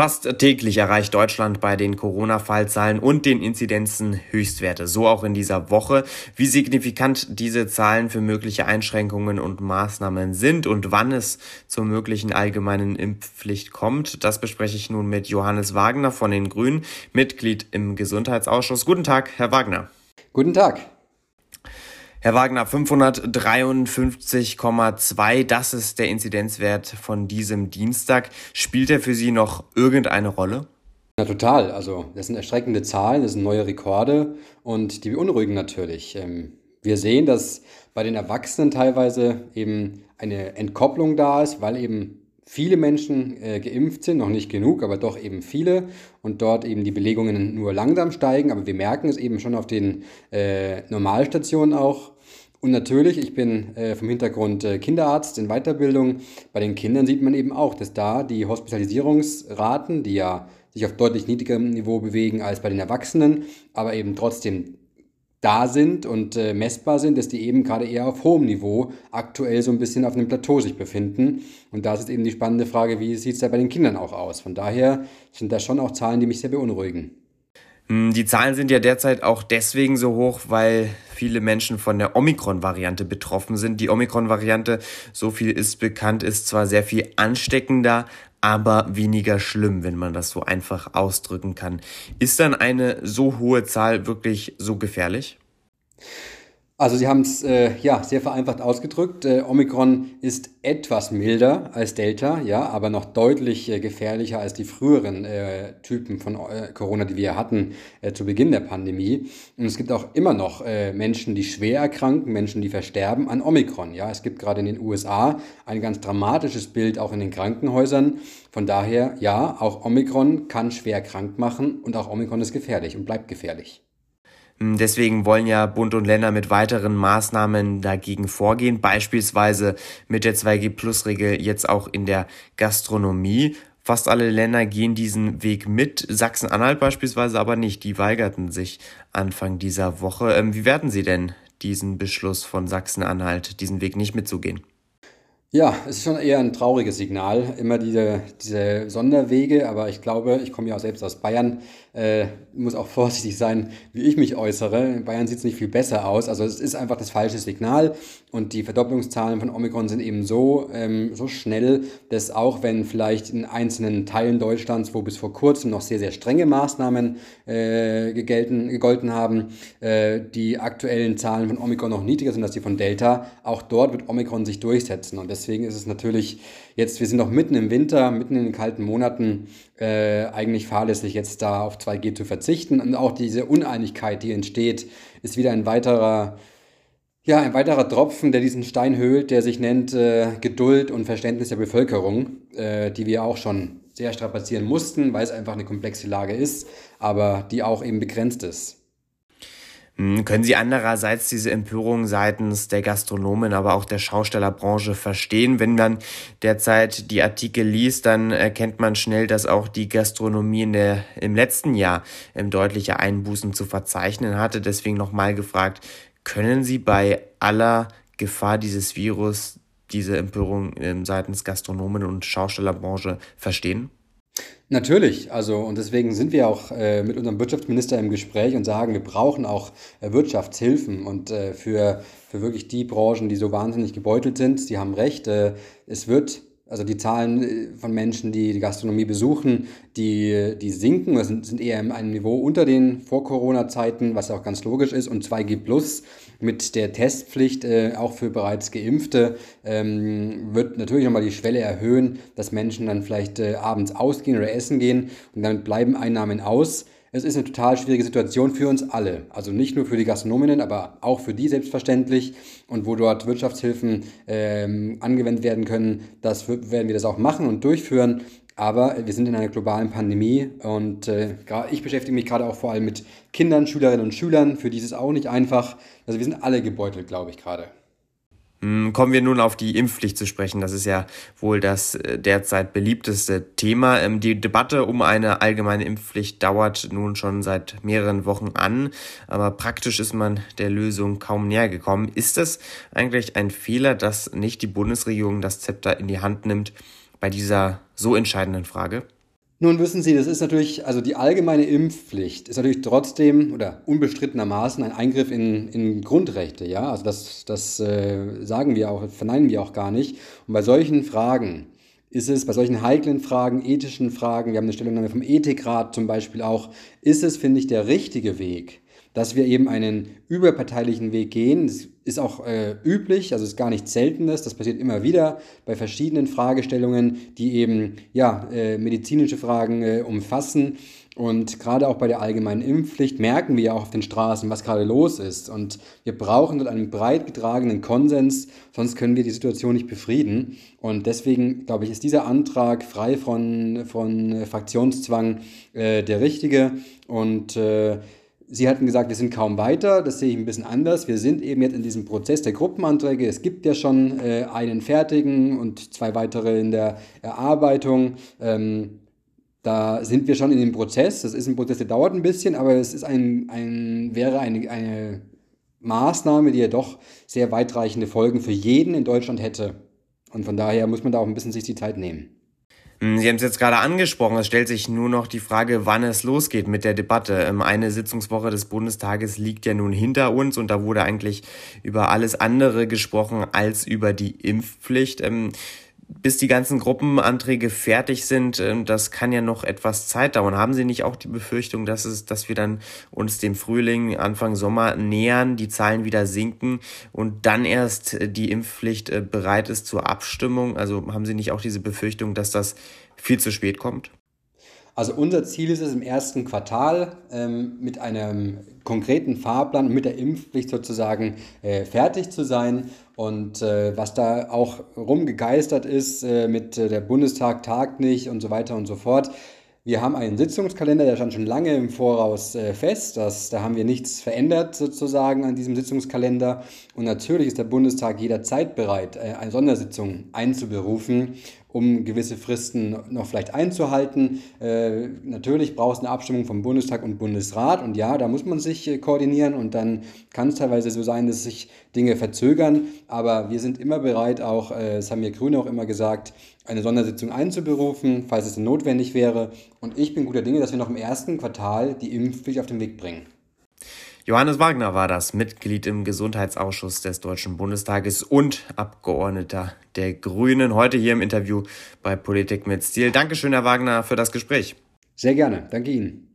Fast täglich erreicht Deutschland bei den Corona-Fallzahlen und den Inzidenzen Höchstwerte. So auch in dieser Woche. Wie signifikant diese Zahlen für mögliche Einschränkungen und Maßnahmen sind und wann es zur möglichen allgemeinen Impfpflicht kommt, das bespreche ich nun mit Johannes Wagner von den Grünen, Mitglied im Gesundheitsausschuss. Guten Tag, Herr Wagner. Guten Tag. Herr Wagner, 553,2, das ist der Inzidenzwert von diesem Dienstag. Spielt er für Sie noch irgendeine Rolle? Ja, total. Also, das sind erschreckende Zahlen, das sind neue Rekorde und die beunruhigen natürlich. Ähm, wir sehen, dass bei den Erwachsenen teilweise eben eine Entkopplung da ist, weil eben viele Menschen äh, geimpft sind, noch nicht genug, aber doch eben viele und dort eben die Belegungen nur langsam steigen, aber wir merken es eben schon auf den äh, Normalstationen auch. Und natürlich, ich bin äh, vom Hintergrund äh, Kinderarzt in Weiterbildung. Bei den Kindern sieht man eben auch, dass da die Hospitalisierungsraten, die ja sich auf deutlich niedrigerem Niveau bewegen als bei den Erwachsenen, aber eben trotzdem da sind und äh, messbar sind, dass die eben gerade eher auf hohem Niveau aktuell so ein bisschen auf einem Plateau sich befinden. Und da ist eben die spannende Frage, wie sieht es da bei den Kindern auch aus? Von daher sind das schon auch Zahlen, die mich sehr beunruhigen. Hm, die Zahlen sind ja derzeit auch deswegen so hoch, weil viele Menschen von der Omikron-Variante betroffen sind. Die Omikron-Variante, so viel ist bekannt, ist zwar sehr viel ansteckender, aber weniger schlimm, wenn man das so einfach ausdrücken kann. Ist dann eine so hohe Zahl wirklich so gefährlich? Also Sie haben es äh, ja sehr vereinfacht ausgedrückt. Äh, Omikron ist etwas milder als Delta, ja, aber noch deutlich äh, gefährlicher als die früheren äh, Typen von äh, Corona, die wir hatten äh, zu Beginn der Pandemie. Und es gibt auch immer noch Menschen, die schwer erkranken, Menschen, die versterben an Omikron. Ja, es gibt gerade in den USA ein ganz dramatisches Bild auch in den Krankenhäusern. Von daher, ja, auch Omikron kann schwer krank machen und auch Omikron ist gefährlich und bleibt gefährlich. Hm, deswegen wollen ja Bund und Länder mit weiteren Maßnahmen dagegen vorgehen, beispielsweise mit der 2G-Plus-Regel jetzt auch in der Gastronomie. Fast alle Länder gehen diesen Weg mit, Sachsen-Anhalt beispielsweise aber nicht. Die weigerten sich Anfang dieser Woche. Ähm, wie werden Sie denn diesen Beschluss von Sachsen-Anhalt, diesen Weg nicht mitzugehen? Ja, es ist schon eher ein trauriges Signal, immer diese, diese Sonderwege, aber ich glaube, ich komme ja auch selbst aus Bayern, äh, muss auch vorsichtig sein, wie ich mich äußere. In Bayern sieht es nicht viel besser aus, also es ist einfach das falsche Signal und die Verdopplungszahlen von Omikron sind eben so, ähm, so schnell, dass auch wenn vielleicht in einzelnen Teilen Deutschlands, wo bis vor kurzem noch sehr, sehr strenge Maßnahmen äh, gegelten, gegolten haben, äh, die aktuellen Zahlen von Omikron noch niedriger sind als die von Delta, auch dort wird Omikron sich durchsetzen und deswegen ist es natürlich jetzt, wir sind noch mitten im Winter, mitten in den kalten Monaten, äh, eigentlich fahrlässig jetzt da auf 2G zu verzichten. Und auch diese Uneinigkeit, die entsteht, ist wieder ein weiterer, ja, ein weiterer Tropfen, der diesen Stein höhlt, der sich nennt äh, Geduld und Verständnis der Bevölkerung, äh, die wir auch schon sehr strapazieren mussten, weil es einfach eine komplexe Lage ist, aber die auch eben begrenzt ist. Hm, können Sie andererseits diese Empörung seitens der Gastronomen, aber auch der Schaustellerbranche verstehen? Wenn man derzeit die Artikel liest, dann erkennt man schnell, dass auch die Gastronomie in der, im letzten Jahr deutliche Einbußen zu verzeichnen hatte. Deswegen nochmal gefragt, können Sie bei aller Gefahr dieses Virus diese Empörung ähm, seitens Gastronomen und Schaustellerbranche verstehen? Natürlich, also und deswegen sind wir auch äh, mit unserem Wirtschaftsminister im Gespräch und sagen, wir brauchen auch äh, Wirtschaftshilfen. Und äh, für, für wirklich die Branchen, die so wahnsinnig gebeutelt sind, Sie haben recht, äh, es wird also die Zahlen äh, von Menschen, die die Gastronomie besuchen, die, die sinken, das sind, sind eher in einem Niveau unter den Vor-Corona-Zeiten, was auch ganz logisch ist. Und 2G Plus mit der Testpflicht äh, auch für bereits Geimpfte ähm, wird natürlich nochmal die Schwelle erhöhen, dass Menschen dann vielleicht äh, abends ausgehen oder essen gehen und damit bleiben Einnahmen aus. Es ist eine total schwierige Situation für uns alle. Also nicht nur für die Gastronominnen, aber auch für die selbstverständlich. Und wo dort Wirtschaftshilfen ähm, angewendet werden können, das werden wir das auch machen und durchführen. Aber wir sind in einer globalen Pandemie und äh, ich beschäftige mich gerade auch vor allem mit Kindern, Schülerinnen und Schülern. Für die ist es auch nicht einfach. Also wir sind alle gebeutelt, glaube ich, gerade. Hm, kommen wir nun auf die Impfpflicht zu sprechen. Das ist ja wohl das äh, derzeit beliebteste Thema. Ähm, die Debatte um eine allgemeine Impfpflicht dauert nun schon seit mehreren Wochen an, aber praktisch ist man der Lösung kaum näher gekommen. Ist es eigentlich ein Fehler, dass nicht die Bundesregierung das Zepter in die Hand nimmt bei dieser so entscheidenden Frage? Nun wissen Sie, das ist natürlich, also die allgemeine Impfpflicht ist natürlich trotzdem oder unbestrittenermaßen ein Eingriff in, in Grundrechte, ja. Also das, das äh, sagen wir auch, verneinen wir auch gar nicht. Und bei solchen Fragen ist es, bei solchen heiklen Fragen, ethischen Fragen, wir haben eine Stellungnahme vom Ethikrat zum Beispiel auch, ist es, finde ich, der richtige Weg, dass wir eben einen überparteilichen Weg gehen. Das ist auch äh, üblich, also ist gar nichts Seltenes. Das passiert immer wieder bei verschiedenen Fragestellungen, die eben ja, äh, medizinische Fragen äh, umfassen. Und gerade auch bei der allgemeinen Impfpflicht merken wir ja auch auf den Straßen, was gerade los ist. Und wir brauchen dort einen breit getragenen Konsens, sonst können wir die Situation nicht befrieden. Und deswegen, glaube ich, ist dieser Antrag frei von, von Fraktionszwang äh, der richtige. Und äh, Sie hatten gesagt, wir sind kaum weiter. Das sehe ich ein bisschen anders. Wir sind eben jetzt in diesem Prozess der Gruppenanträge. Es gibt ja schon äh, einen fertigen und zwei weitere in der Erarbeitung. Ähm, da sind wir schon in dem Prozess. Das ist ein Prozess, der dauert ein bisschen, aber es ist ein, ein, wäre eine, eine Maßnahme, die ja doch sehr weitreichende Folgen für jeden in Deutschland hätte. Und von daher muss man da auch ein bisschen sich die Zeit nehmen. Hm, Sie haben es jetzt gerade angesprochen, es stellt sich nur noch die Frage, wann es losgeht mit der Debatte. Ähm, eine Sitzungswoche des Bundestages liegt ja nun hinter uns und da wurde eigentlich über alles andere gesprochen als über die Impfpflicht. Bis die ganzen Gruppenanträge fertig sind, ähm, das kann ja noch etwas Zeit dauern. Haben Sie nicht auch die Befürchtung, dass es, dass wir dann uns dem Frühling, Anfang Sommer nähern, die Zahlen wieder sinken und dann erst die Impfpflicht äh, bereit ist zur Abstimmung? Also haben Sie nicht auch diese Befürchtung, dass das viel zu spät kommt? Also unser Ziel ist es im ersten Quartal ähm, mit einem konkreten Fahrplan mit der Impfpflicht sozusagen äh, fertig zu sein. Und äh, was da auch rumgegeistert ist äh, mit äh, der Bundestag tagt nicht und so weiter und so fort. Wir haben einen Sitzungskalender, der stand schon lange im Voraus äh, fest. Das, da haben wir nichts verändert sozusagen an diesem Sitzungskalender. Und natürlich ist der Bundestag jederzeit bereit, äh, eine Sondersitzung einzuberufen um gewisse Fristen noch vielleicht einzuhalten. Äh, natürlich braucht es eine Abstimmung vom Bundestag und Bundesrat und ja, da muss man sich äh, koordinieren und dann kann es teilweise so sein, dass sich Dinge verzögern, aber wir sind immer bereit, auch, äh, das haben wir Grüne auch immer gesagt, eine Sondersitzung einzuberufen, falls es notwendig wäre. Und ich bin guter Dinge, dass wir noch im ersten Quartal die Impfpflicht auf den Weg bringen. Johannes Wagner war das, Mitglied im Gesundheitsausschuss des Deutschen Bundestages und Abgeordneter der Grünen, heute hier im Interview bei Politik mit Stil. Dankeschön, Herr Wagner, für das Gespräch. Sehr gerne, danke Ihnen.